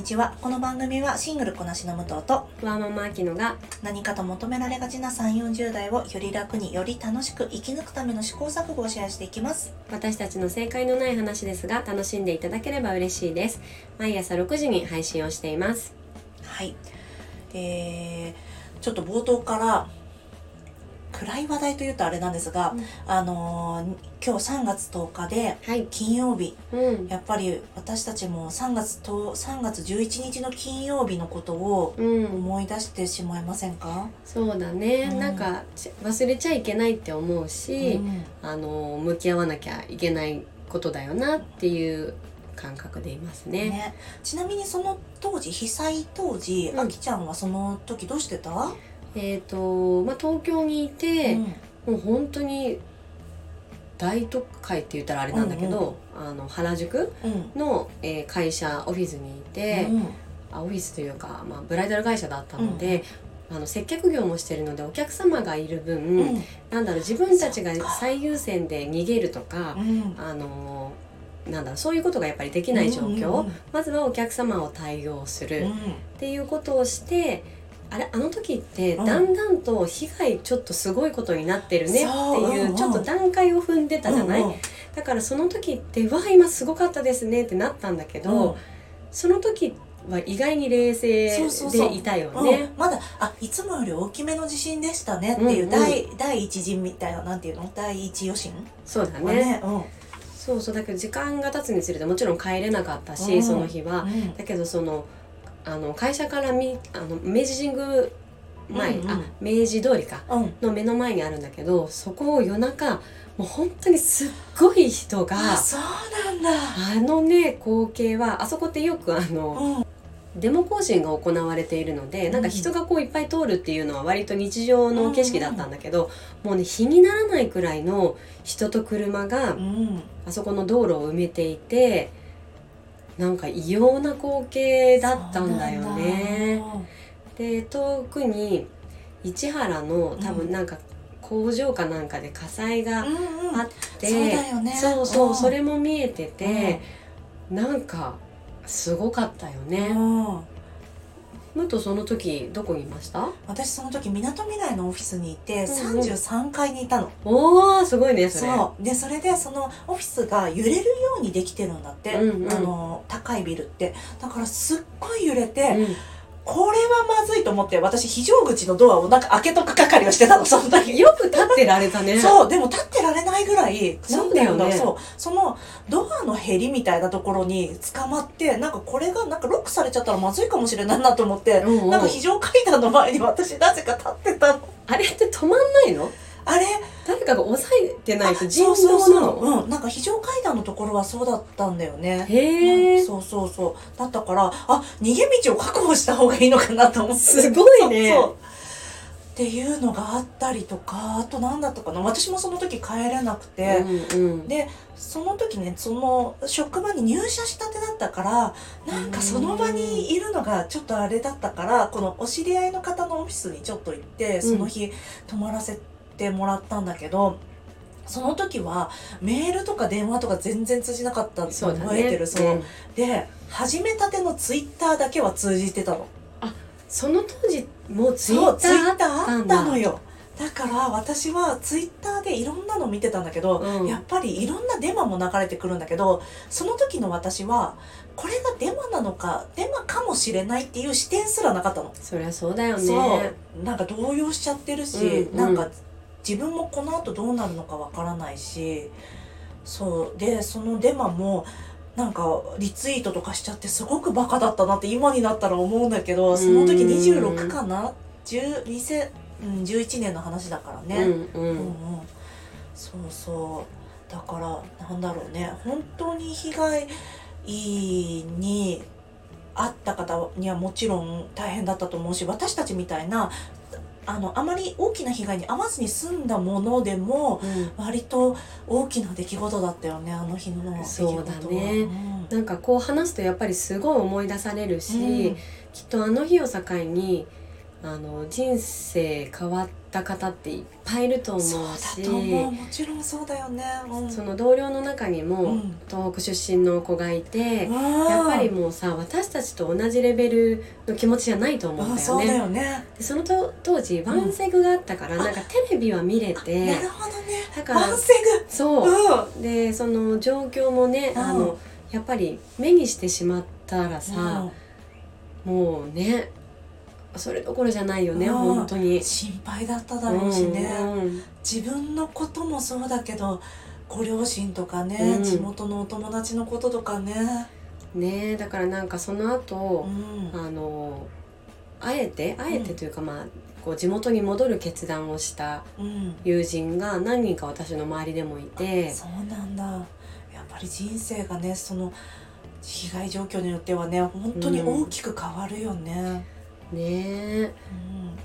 にちは。この番組はシングルこなしの武藤とワーママアキノが何かと求められがちな3、40代をより楽により楽しく生き抜くための試行錯誤をシェアしていきます。私たちの正解のない話ですが楽しんでいただければ嬉しいです毎朝6時に配信をしていますはい。えー、ちょっと冒頭から暗い話題というとあれなんですが、うん。あのー今日3月10日ではい。金曜日、うん。やっぱり私たちも3月と3月11日の金曜日のことをうん。思い出してしまいませんか、そうだね、うん。なんかち忘れちゃいけないって思うし、うん。あの向き合わなきゃいけないことだよなっていう感覚でいますね。ね、ちなみにその当時被災当時、うん。あきちゃんはその時どうしてた、えっ、と、まあ、東京にいて、うん。もう本当に大都会って言ったらあれなんだけど、あの原宿うん。の、えー会社オフィスにいて、うんあオフィスというか、まあ、ブライダル会社だったので、あの接客業もしてるのでお客様がいる分、うん。なんだろう自分たちが最優先で逃げるとか、うん。あのなんだろうそういうことがやっぱりできない状況、うんうん。まずはお客様を対応するうん。っていうことをしてあれあの時ってうん。だんだんと被害ちょっとすごいことになってるねっていうう。んちょっと段階を踏んでたじゃない、だからその時って「わあ今すごかったですね」ってなったんだけど、その時は意外に冷静そうそうそうでいたようん。ね。まだあいつもより大きめの地震でしたねっていう、第第一陣みたいななんていうの？第一余震？そうだね。そうそう。だけど時間が経つにつれてもちろん帰れなかったし、うん。その日は。うん。だけどそのあの会社からみあの明治神宮前、うんうん。あ明治通りかうん。の目の前にあるんだけどそこを夜中もう本当にすっごい人があそうなんだ。あのね光景はあそこってよくあのうん。デモ行進が行われているのでなんか人がこういっぱい通るっていうのは割と日常の景色だったんだけど、もうね日にならないくらいの人と車がうん。あそこの道路を埋めていてなんか異様な光景だったんだよね。で遠くに市原の多分なんか工場かなんかで火災がうんうん。あって、そうだよね。そうそううん。それも見えてて、なんかすごかったよね。うんむとその時どこにいました？私その時みなとみらいのオフィスにいてうんうん。33階にいたの、おーすごいねそれ。そう。でそれでそのオフィスが揺れるようにできてるんだって、うんうん。あの高いビルって。だからすっごい揺れて、うんこれはまずいと思って私非常口のドアをなんか開けとく係をしてたのその時よく立ってられたね。そうでも立ってられないぐらいそうだよね。そう。そのドアのへりみたいなところに捕まってなんかこれがなんかロックされちゃったらまずいかもしれないなと思って、うんうん。なんか非常階段の前に私なぜか立ってたの。あれって止まんないの？あれ？誰かが押さえてないとあ人道なの？そう、うん、なんか非常階段のところはそうだったんだよね。へえ。そうそうそう。だったからあ逃げ道を確保した方がいいのかなと思って。すごいね。そうそう。っていうのがあったりとかあと何だったかな。私もその時帰れなくて、うんうん。でその時ねその職場に入社したてだったからなんかその場にいるのがちょっとあれだったからこのお知り合いの方のオフィスにちょっと行ってその日泊まらせてもらったんだけど、その時はメールとか電話とか全然通じなかったって覚えてるそう、うん。で始めたてのツイッターだけは通じてたの。その当時もうツイッターあったのよ。だから私はツイッターでいろんなの見てたんだけど、うん。やっぱりいろんなデマも流れてくるんだけどその時の私はこれがデマなのかデマかもしれないっていう視点すらなかったの、そりゃそうだよね。そう。なんか動揺しちゃってるし、うんうん。なんか自分もこの後どうなるのかわからないしそうでそのデマもなんかリツイートとかしちゃってすごくバカだったなって今になったら思うんだけどその時うん26かな？10 2000うん11年の話だからね、うんううんうんん。そうそう。だからなんだろうね。本当に被害に遭った方にはもちろん大変だったと思うし私たちみたいなあのあまり大きな被害に遭わずに済んだものでもうん。割と大きな出来事だったよねあの日の出来事は。そうだね。なんかこう話すとやっぱりすごい思い出されるし、うん。きっとあの日を境にあの人生変わった方っていっぱいいると思うしもちろんそうだよね、うん、その同僚の中にも、うん。東北出身の子がいて、ややっぱりもうさ私たちと同じレベルの気持ちじゃないと思うんだよね。よね。でそのと当時ワンセグがあったから、なんかテレビは見れてなるほどね。だからワンセそう。でその状況もね、うん。あのやっぱり目にしてしまったらさ、もうねそれどころじゃないよね、うん。本当に。心配だっただろうしね、うんうん。自分のこともそうだけどご両親とかね、うん。地元のお友達のこととかね、ねだからなんかその後、うん。あのあえてあえてというか、まあこう地元に戻る決断をしたうん、友人が何人か私の周りでもいて。そうなんだ。やっぱり人生がねその被害状況によってはね本当に大きく変わるよね、ねうん。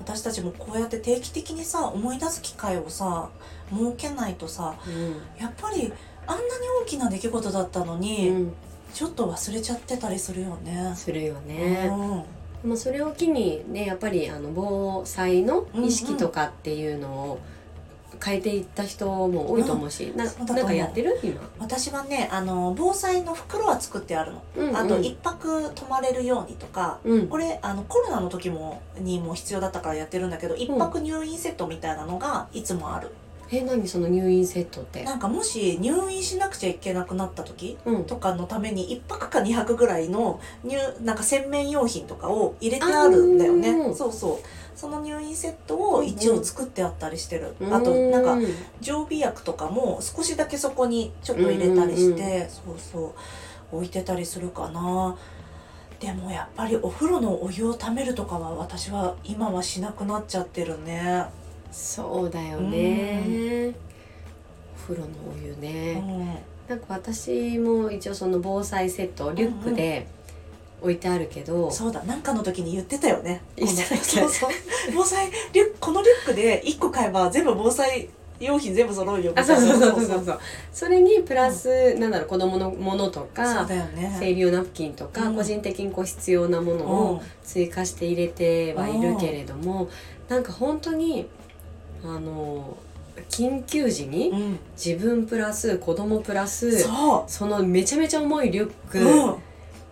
私たちもこうやって定期的にさ思い出す機会をさ設けないとさうん。やっぱりあんなに大きな出来事だったのに、うん、ちょっと忘れちゃってたりするよね。するよね。うん。でもそれを機にねやっぱりあの防災の意識とかっていうのを変えていった人も多いと思うし、うだと思う。なんかやってる？今、私はねあの防災の袋は作ってあるの、うん。うん。あと一泊泊まれるようにとかうん。これあのコロナの時もにも必要だったからやってるんだけど一泊入院セットみたいなのがいつもある、え何その入院セットって？なんかもし入院しなくちゃいけなくなった時うん。とかのために1泊か2泊ぐらいの入なんか洗面用品とかを入れてあるんだよね。そうそう。その入院セットを一応作ってあったりしてる、うん。あとなんかうん常備薬とかも少しだけそこにちょっと入れたりして、うんうんうそうそう。置いてたりするかな。でもやっぱりお風呂のお湯をためるとかは私は今はしなくなっちゃってるね、そうだよね、お風呂のお湯うね、ん、なんか私も一応その防災セットをリュックで置いてあるけど、そうだなんかの時に言ってたよね。そうそう防災リュックこのリュックで1個買えば全部防災用品全部揃うよあそうそうそうそうそう。それにプラス、なんだろう子供のものとそうかだよね。生理用ナプキンとか、うん。個人的にこう必要なものうん。を追加して入れてはいるけれども、なんか本当にあの緊急時にうん。自分プラス子供プラスそそのめちゃめちゃ重いリュッう、ク、うん、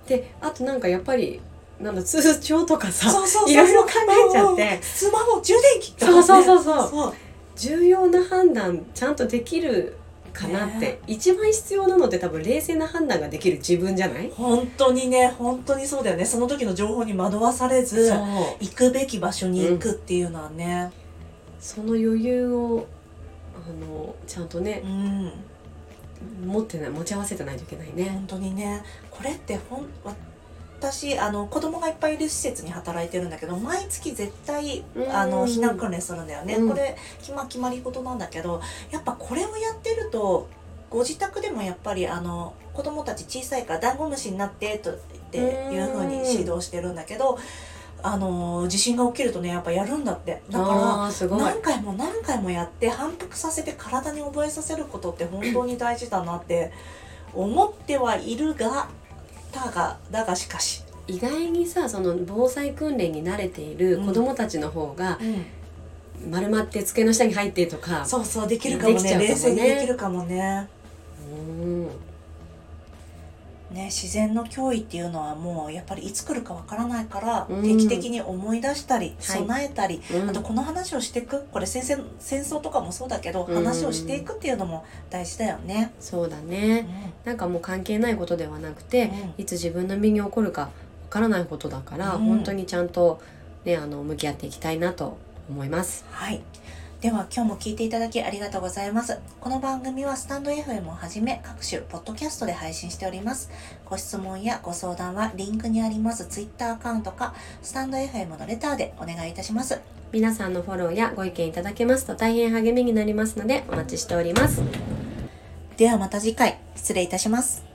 であとなんかやっぱりなんだ通帳とかさいろいろ考えちゃって。うん。スマホ充電器とかね。そうそうそうそう。重要な判断ちゃんとできるかなって、ね。一番必要なのって多分冷静な判断ができる自分じゃない？本当にね本当にそうだよね。その時の情報に惑わされず行くべき場所に行くっていうのはねその余裕をあのちゃんとねうん、持ってない持ち合わせてないといけないね。本当にね。これってほん私あの子供がいっぱいいる施設に働いてるんだけど毎月絶対あうん。の避難訓練するんだよね、うん。これ決ま決まり事なんだけどやっぱこれをやってるとご自宅でもやっぱりあの子供たち小さいからダンゴムシになってとっていうふうに指導してるんだけどあの地震が起きるとねやっぱやるんだって。だからあーすごい。何回も何回もやって反復させて体に覚えさせることって本当に大事だなって思ってはいるがだがだがしかし、意外にさその防災訓練に慣れている子供たちの方が丸まって机の下に入ってとか、そうそうできるかもね。ね。冷静にできるかもね。うんね自然の脅威っていうのはもうやっぱりいつ来るかわからないから、うん。定期的に思い出したりはい。備えたり、うん。あとこの話をしていく？これ戦争戦争とかもそうだけど、うん。話をしていくっていうのも大事だよね。そうだうねん。なんかもう関係ないことではなくて、いつ自分の身に起こるかわからないことだから、うん。本当にちゃんとねあの向き合っていきたいなと思います。はい。では今日も聞いていただきありがとうございます。この番組はスタンド FM をはじめ各種ポッドキャストで配信しております。ご質問やご相談はリンクにあります Twitter アカウントかスタンド FM のレターでお願いいたします。皆さんのフォローやご意見いただけますと大変励みになりますのでお待ちしております。ではまた次回失礼いたします。